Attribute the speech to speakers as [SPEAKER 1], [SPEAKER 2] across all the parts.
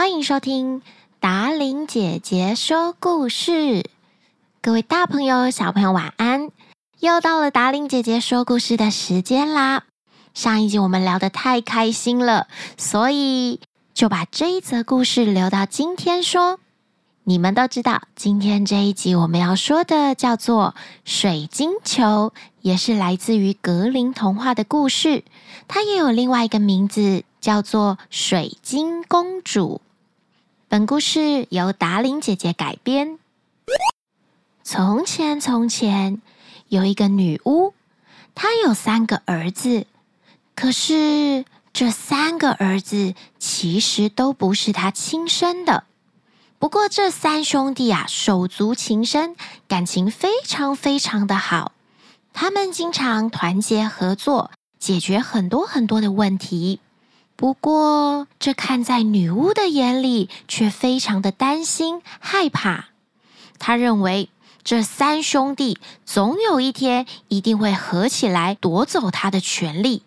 [SPEAKER 1] 欢迎收听达琳姐姐说故事。各位大朋友、小朋友，晚安！又到了达琳姐姐说故事的时间啦。上一集我们聊得太开心了，所以就把这一则故事留到今天说。你们都知道，今天这一集我们要说的叫做《水晶球》，也是来自于格林童话的故事。它也有另外一个名字，叫做《水晶公主》。本故事由达伶姐姐改编。从前，从前有一个女巫，她有三个儿子，可是这三个儿子其实都不是她亲生的。不过，这三兄弟啊，手足情深，感情非常非常的好。他们经常团结合作，解决很多很多的问题。不过，这看在女巫的眼里，却非常的担心害怕。她认为，这三兄弟总有一天一定会合起来夺走她的权利。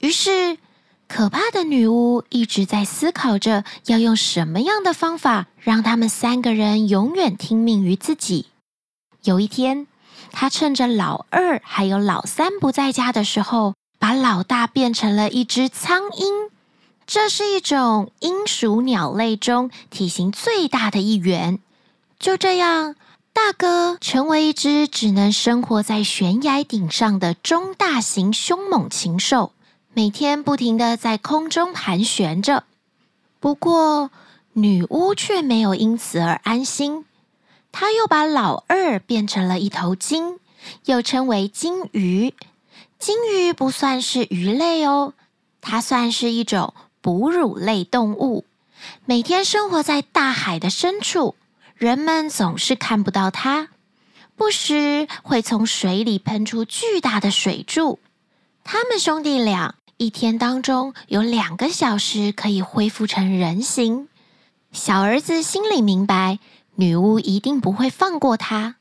[SPEAKER 1] 于是，可怕的女巫一直在思考着要用什么样的方法让他们三个人永远听命于自己。有一天，她趁着老二还有老三不在家的时候，把老大变成了一只苍鹰。这是一种鹰属鸟类中体型最大的一员。就这样，大哥成为一只只能生活在悬崖顶上的中大型凶猛禽兽。每天不停地在空中盘旋着，不过女巫却没有因此而安心。她又把老二变成了一头鲸，又称为鲸鱼。鲸鱼不算是鱼类哦，它算是一种哺乳类动物，每天生活在大海的深处，人们总是看不到它。不时会从水里喷出巨大的水柱。他们兄弟俩。一天当中有两个小时可以恢复成人形。小儿子心里明白，女巫一定不会放过他。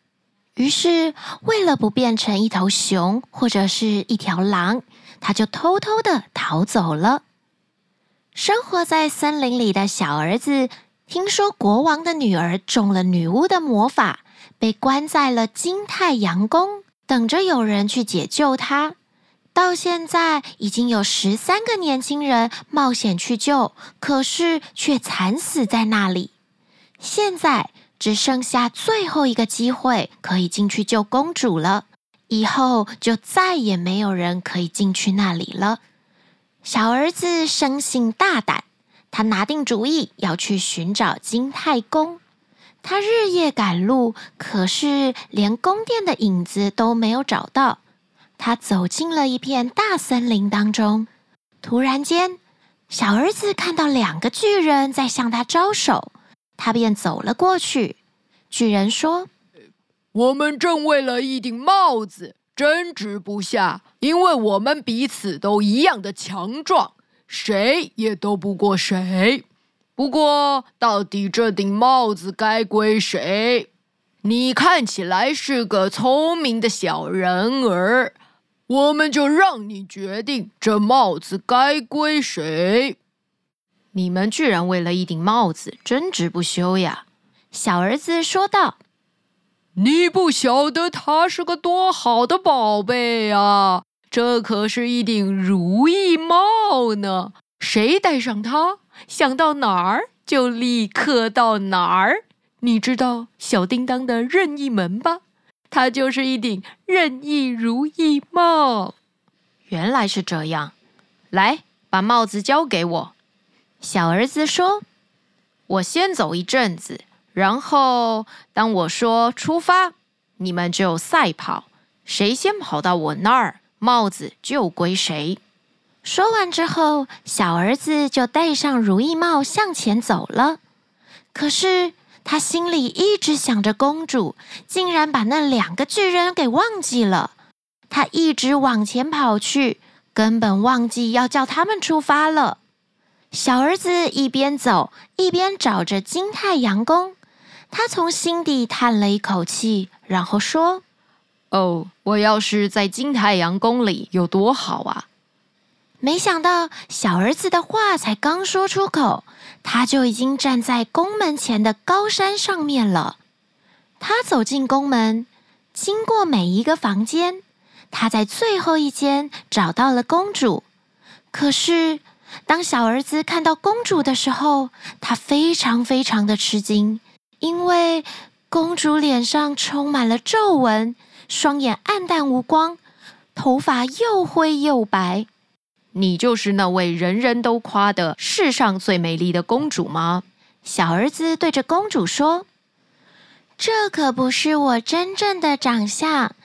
[SPEAKER 1] 于是，为了不变成一头熊或者是一条狼，他就偷偷的逃走了。生活在森林里的小儿子，听说国王的女儿中了女巫的魔法，被关在了金太阳宫，等着有人去解救她。到现在已经有十三个年轻人冒险去救，可是却惨死在那里。现在只剩下最后一个机会可以进去救公主了，以后就再也没有人可以进去那里了。小儿子生性大胆，他拿定主意要去寻找金太公。他日夜赶路，可是连宫殿的影子都没有找到。他走进了一片大森林当中，突然间，小儿子看到两个巨人在向他招手，他便走了过去。巨人说：“
[SPEAKER 2] 我们正为了一顶帽子争执不下，因为我们彼此都一样的强壮，谁也斗不过谁。不过，到底这顶帽子该归谁？你看起来是个聪明的小人儿。”我们就让你决定这帽子该归谁。
[SPEAKER 1] 你们居然为了一顶帽子争执不休呀！小儿子说道：“
[SPEAKER 2] 你不晓得它是个多好的宝贝啊！这可是一顶如意帽呢，谁戴上它，想到哪儿就立刻到哪儿。你知道小叮当的任意门吧？”它就是一顶任意如意帽。
[SPEAKER 1] 原来是这样，来，把帽子交给我。小儿子说：“我先走一阵子，然后当我说出发，你们就赛跑，谁先跑到我那儿，帽子就归谁。”说完之后，小儿子就戴上如意帽向前走了。可是，他心里一直想着公主，竟然把那两个巨人给忘记了。他一直往前跑去，根本忘记要叫他们出发了。小儿子一边走一边找着金太阳宫，他从心底叹了一口气，然后说：“
[SPEAKER 2] 哦，我要是在金太阳宫里有多好啊！”
[SPEAKER 1] 没想到小儿子的话才刚说出口，他就已经站在宫门前的高山上面了。他走进宫门，经过每一个房间，他在最后一间找到了公主。可是，当小儿子看到公主的时候，他非常非常的吃惊，因为公主脸上充满了皱纹，双眼黯淡无光，头发又灰又白。
[SPEAKER 2] 你就是那位人人都夸的世上最美丽的公主吗？
[SPEAKER 1] 小儿子对着公主说：“这可不是我真正的长相，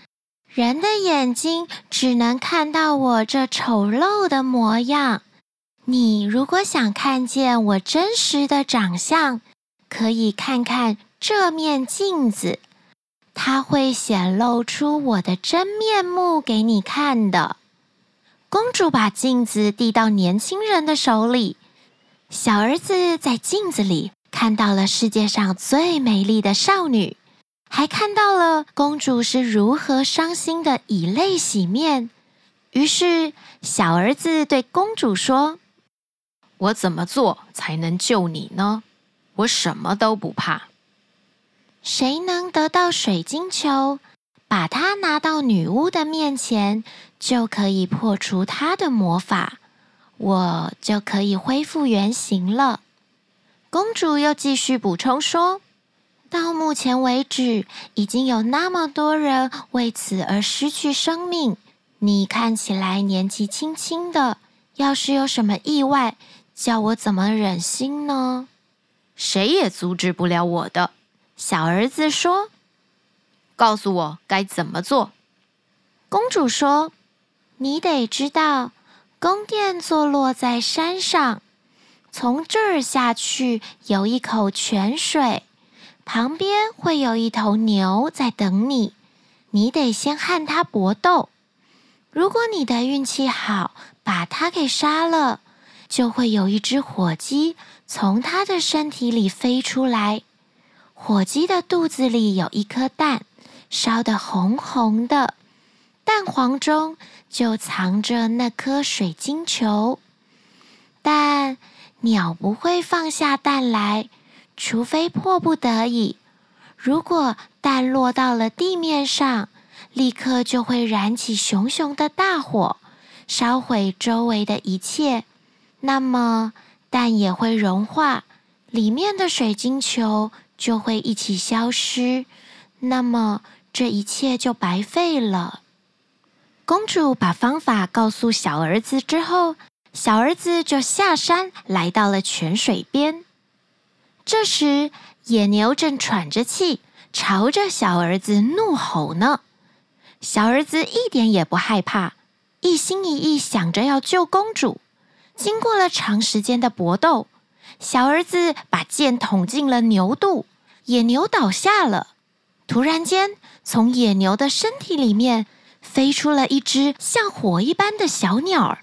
[SPEAKER 1] 人的眼睛只能看到我这丑陋的模样。你如果想看见我真实的长相，可以看看这面镜子，它会显露出我的真面目给你看的。”公主把镜子递到年轻人的手里，小儿子在镜子里看到了世界上最美丽的少女，还看到了公主是如何伤心的以泪洗面。于是，小儿子对公主说：“
[SPEAKER 2] 我怎么做才能救你呢？我什么都不怕。
[SPEAKER 1] 谁能得到水晶球？”把它拿到女巫的面前，就可以破除她的魔法，我就可以恢复原形了。公主又继续补充说：“到目前为止，已经有那么多人为此而失去生命。你看起来年纪轻轻的，要是有什么意外，叫我怎么忍心呢？
[SPEAKER 2] 谁也阻止不了我的。”
[SPEAKER 1] 小儿子说。
[SPEAKER 2] 告诉我该怎么做。
[SPEAKER 1] 公主说：“你得知道，宫殿坐落在山上，从这儿下去有一口泉水，旁边会有一头牛在等你。你得先和它搏斗。如果你的运气好，把它给杀了，就会有一只火鸡从它的身体里飞出来。火鸡的肚子里有一颗蛋。”烧得红红的，蛋黄中就藏着那颗水晶球。但鸟不会放下蛋来，除非迫不得已。如果蛋落到了地面上，立刻就会燃起熊熊的大火，烧毁周围的一切。那么蛋也会融化，里面的水晶球就会一起消失。那么。这一切就白费了。公主把方法告诉小儿子之后，小儿子就下山来到了泉水边。这时，野牛正喘着气，朝着小儿子怒吼呢。小儿子一点也不害怕，一心一意想着要救公主。经过了长时间的搏斗，小儿子把剑捅进了牛肚，野牛倒下了。突然间，从野牛的身体里面飞出了一只像火一般的小鸟儿。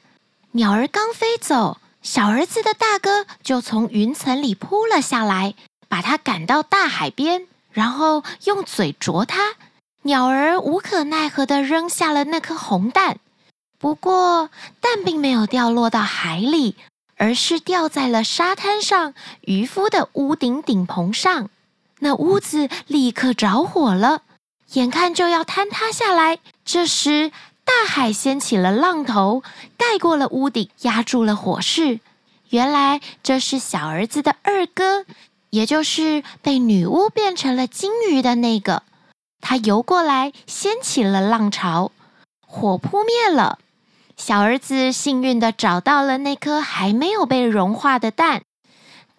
[SPEAKER 1] 鸟儿刚飞走，小儿子的大哥就从云层里扑了下来，把他赶到大海边，然后用嘴啄它。鸟儿无可奈何地扔下了那颗红蛋，不过蛋并没有掉落到海里，而是掉在了沙滩上渔夫的屋顶顶棚上。那屋子立刻着火了。眼看就要坍塌下来，这时大海掀起了浪头，盖过了屋顶，压住了火势。原来这是小儿子的二哥，也就是被女巫变成了金鱼的那个。他游过来，掀起了浪潮，火扑灭了。小儿子幸运的找到了那颗还没有被融化的蛋，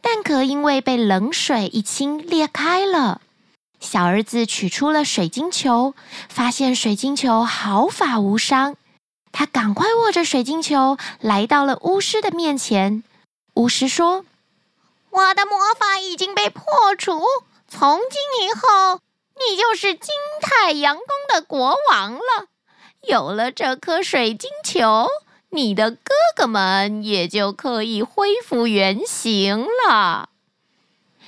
[SPEAKER 1] 蛋壳因为被冷水一清裂开了。小儿子取出了水晶球，发现水晶球毫发无伤。他赶快握着水晶球来到了巫师的面前。巫师说：“
[SPEAKER 3] 我的魔法已经被破除，从今以后，你就是金太阳宫的国王了。有了这颗水晶球，你的哥哥们也就可以恢复原形了。”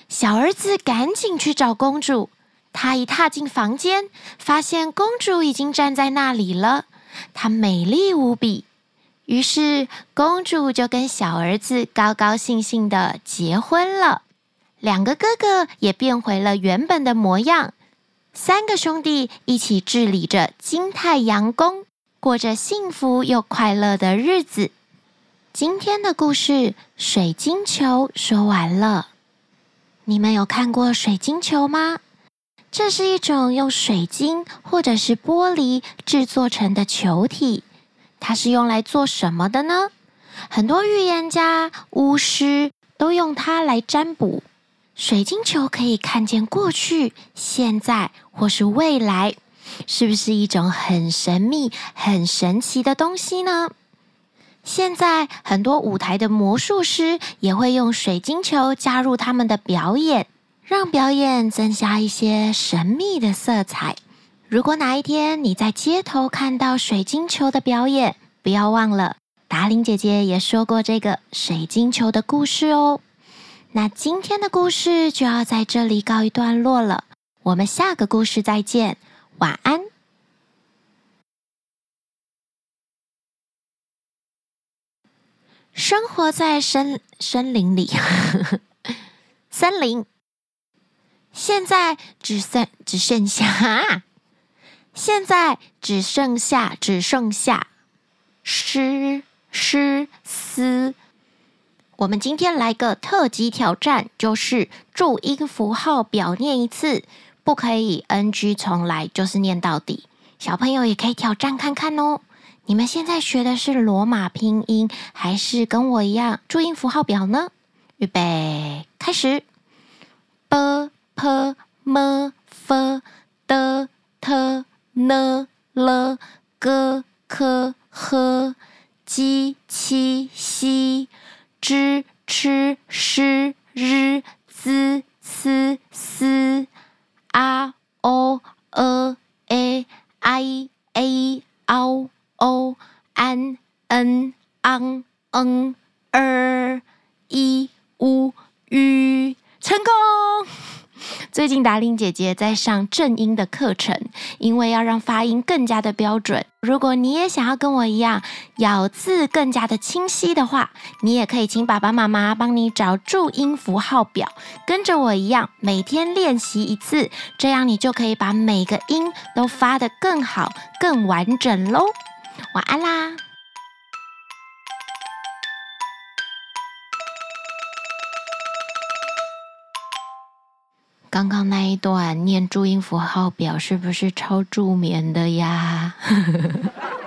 [SPEAKER 1] 小儿子赶紧去找公主。他一踏进房间，发现公主已经站在那里了。她美丽无比，于是，公主就跟小儿子高高兴兴的结婚了。两个哥哥也变回了原本的模样。三个兄弟一起治理着金太阳宫，过着幸福又快乐的日子。今天的故事《水晶球》说完了。你们有看过水晶球吗？这是一种用水晶或者是玻璃制作成的球体。它是用来做什么的呢？很多预言家、巫师都用它来占卜。水晶球可以看见过去、现在或是未来，是不是一种很神秘、很神奇的东西呢？现在很多舞台的魔术师也会用水晶球加入他们的表演，让表演增加一些神秘的色彩。如果哪一天你在街头看到水晶球的表演，不要忘了，达令姐姐也说过这个水晶球的故事哦。那今天的故事就要在这里告一段落了，我们下个故事再见，晚安。生活在森森林里，森林，现在只剩只剩下。现在只剩下，只剩下诗诗思。我们今天来个特级挑战，就是注音符号表念一次，不可以 NG 重来，就是念到底。小朋友也可以挑战看看哦。你们现在学的是罗马拼音，还是跟我一样注音符号表呢？预备，开始：b p m f d t。呢了咯科呵鸡七西知吃诗日滋呲丝啊哦呃诶哎哎嗷哦安嗯昂嗯儿一乌吁成功！最近达令姐姐在上正音的课程，因为要让发音更加的标准。如果你也想要跟我一样咬字更加的清晰的话，你也可以请爸爸妈妈帮你找注音符号表，跟着我一样每天练习一次，这样你就可以把每个音都发得更好、更完整喽。晚安啦！刚刚那一段念注音符号表是不是超助眠的呀？